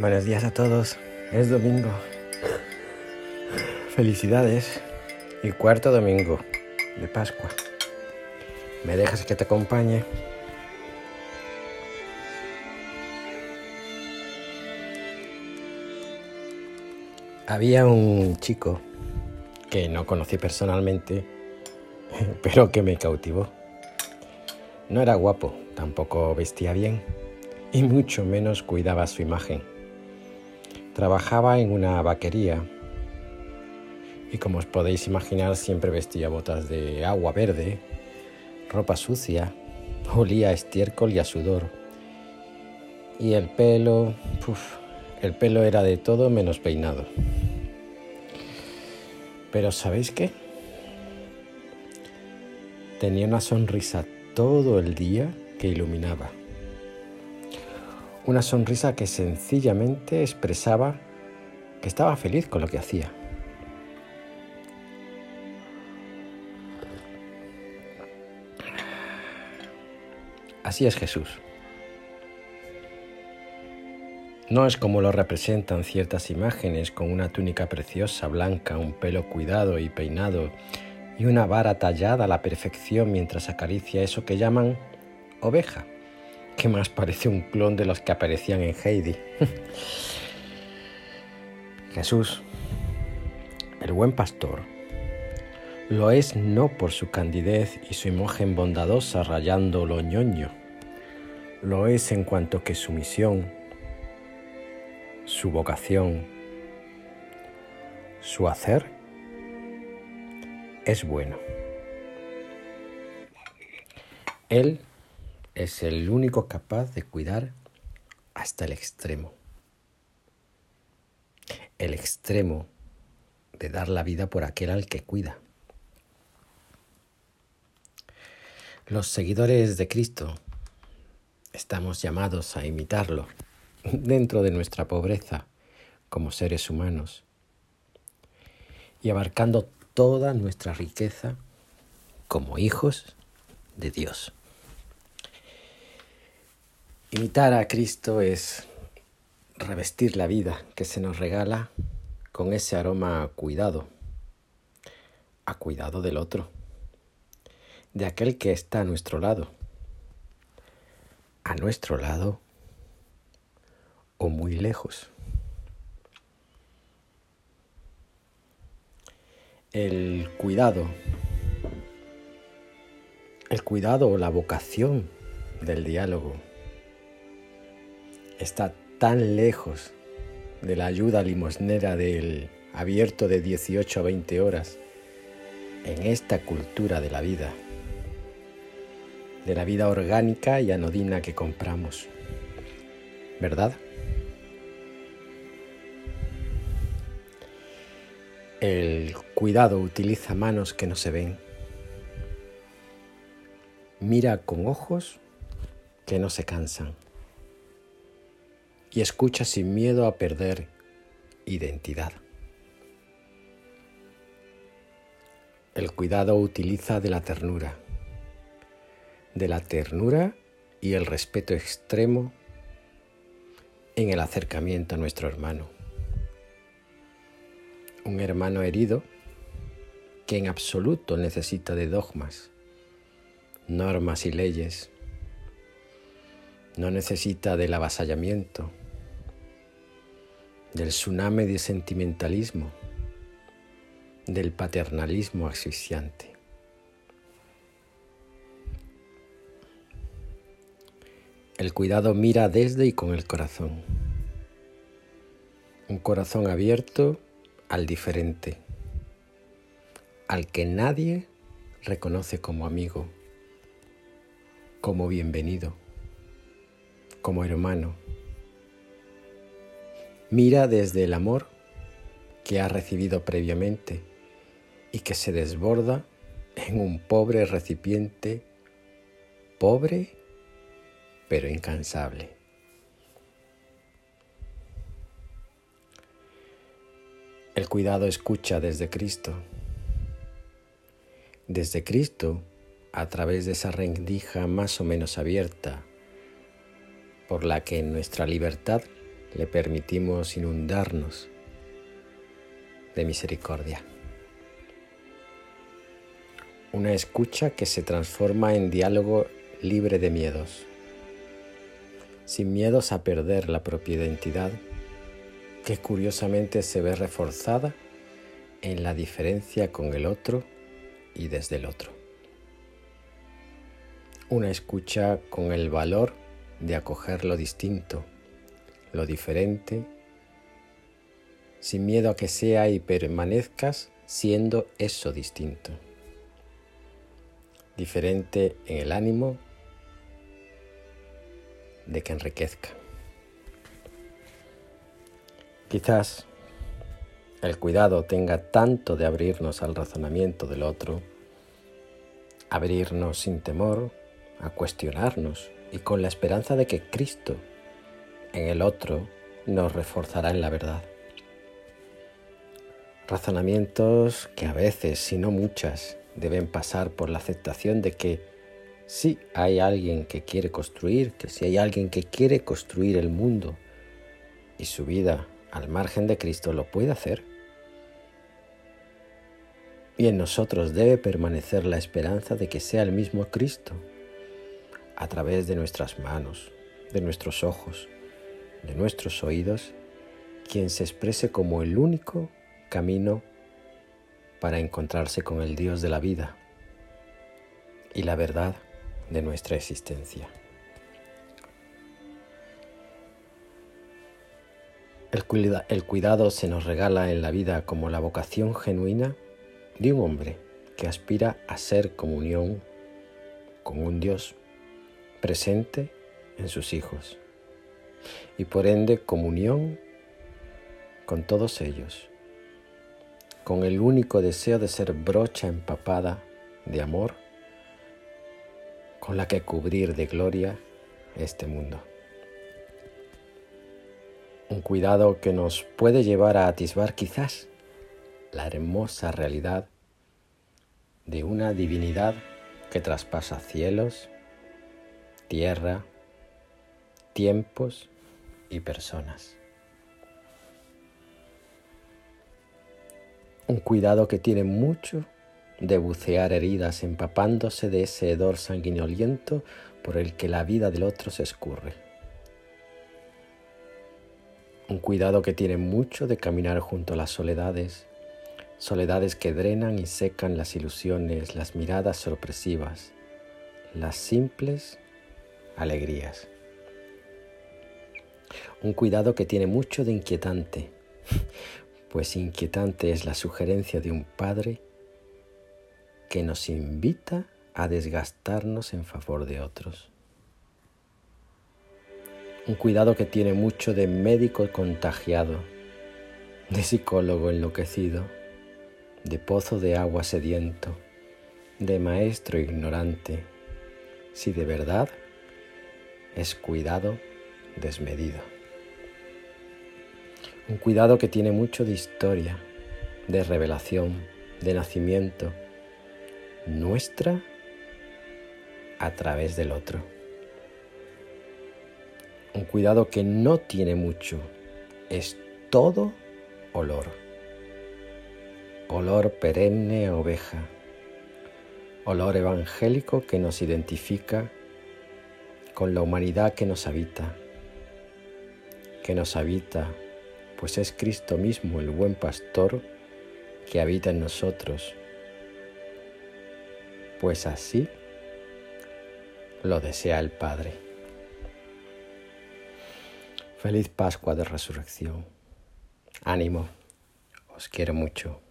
Buenos días a todos. Es domingo. Felicidades. Y cuarto domingo de Pascua. ¿Me dejas que te acompañe? Había un chico que no conocí personalmente, pero que me cautivó. No era guapo, tampoco vestía bien y mucho menos cuidaba su imagen. Trabajaba en una vaquería y como os podéis imaginar siempre vestía botas de agua verde, ropa sucia, olía a estiércol y a sudor. Y el pelo, el pelo era de todo menos peinado. Pero ¿sabéis qué? Tenía una sonrisa todo el día que iluminaba. Una sonrisa que sencillamente expresaba que estaba feliz con lo que hacía. Así es Jesús. No es como lo representan ciertas imágenes con una túnica preciosa, blanca, un pelo cuidado y peinado y una vara tallada a la perfección mientras acaricia eso que llaman oveja que más parece un clon de los que aparecían en Heidi. Jesús, el buen pastor, lo es no por su candidez y su imagen bondadosa rayando lo ñoño, lo es en cuanto que su misión, su vocación, su hacer es bueno. Él es el único capaz de cuidar hasta el extremo. El extremo de dar la vida por aquel al que cuida. Los seguidores de Cristo estamos llamados a imitarlo dentro de nuestra pobreza como seres humanos y abarcando toda nuestra riqueza como hijos de Dios. Imitar a Cristo es revestir la vida que se nos regala con ese aroma a cuidado, a cuidado del otro, de aquel que está a nuestro lado, a nuestro lado o muy lejos. El cuidado, el cuidado o la vocación del diálogo está tan lejos de la ayuda limosnera del abierto de 18 a 20 horas en esta cultura de la vida, de la vida orgánica y anodina que compramos. ¿Verdad? El cuidado utiliza manos que no se ven. Mira con ojos que no se cansan y escucha sin miedo a perder identidad. El cuidado utiliza de la ternura, de la ternura y el respeto extremo en el acercamiento a nuestro hermano. Un hermano herido que en absoluto necesita de dogmas, normas y leyes, no necesita del avasallamiento, del tsunami de sentimentalismo, del paternalismo asfixiante. El cuidado mira desde y con el corazón. Un corazón abierto al diferente, al que nadie reconoce como amigo, como bienvenido como hermano. Mira desde el amor que ha recibido previamente y que se desborda en un pobre recipiente, pobre pero incansable. El cuidado escucha desde Cristo. Desde Cristo, a través de esa rendija más o menos abierta por la que en nuestra libertad le permitimos inundarnos de misericordia. Una escucha que se transforma en diálogo libre de miedos, sin miedos a perder la propia identidad, que curiosamente se ve reforzada en la diferencia con el otro y desde el otro. Una escucha con el valor de acoger lo distinto, lo diferente, sin miedo a que sea y permanezcas siendo eso distinto. Diferente en el ánimo de que enriquezca. Quizás el cuidado tenga tanto de abrirnos al razonamiento del otro, abrirnos sin temor a cuestionarnos y con la esperanza de que Cristo en el otro nos reforzará en la verdad. Razonamientos que a veces, si no muchas, deben pasar por la aceptación de que si hay alguien que quiere construir, que si hay alguien que quiere construir el mundo y su vida al margen de Cristo, lo puede hacer. Y en nosotros debe permanecer la esperanza de que sea el mismo Cristo, a través de nuestras manos, de nuestros ojos, de nuestros oídos, quien se exprese como el único camino para encontrarse con el Dios de la vida y la verdad de nuestra existencia. El, cuidado se nos regala en la vida como la vocación genuina de un hombre que aspira a ser comunión con un Dios presente en sus hijos y por ende comunión con todos ellos, con el único deseo de ser brocha empapada de amor con la que cubrir de gloria este mundo. Un cuidado que nos puede llevar a atisbar quizás la hermosa realidad de una divinidad que traspasa cielos, tierra, tiempos y personas. Un cuidado que tiene mucho de bucear heridas empapándose de ese hedor sanguinoliento por el que la vida del otro se escurre. Un cuidado que tiene mucho de caminar junto a las soledades, soledades que drenan y secan las ilusiones, las miradas sorpresivas, las simples alegrías. Un cuidado que tiene mucho de inquietante, pues inquietante es la sugerencia de un padre que nos invita a desgastarnos en favor de otros. Un cuidado que tiene mucho de médico contagiado, de psicólogo enloquecido, de pozo de agua sediento, de maestro ignorante, si de verdad es cuidado desmedido. Un cuidado que tiene mucho de historia, de revelación, de nacimiento, nuestra a través del otro. Un cuidado que no tiene mucho, es todo olor. Olor perenne oveja. Olor evangélico que nos identifica con la humanidad que nos habita, que nos habita, pues es Cristo mismo el buen pastor que habita en nosotros, pues así lo desea el Padre. Feliz Pascua de Resurrección. Ánimo, os quiero mucho.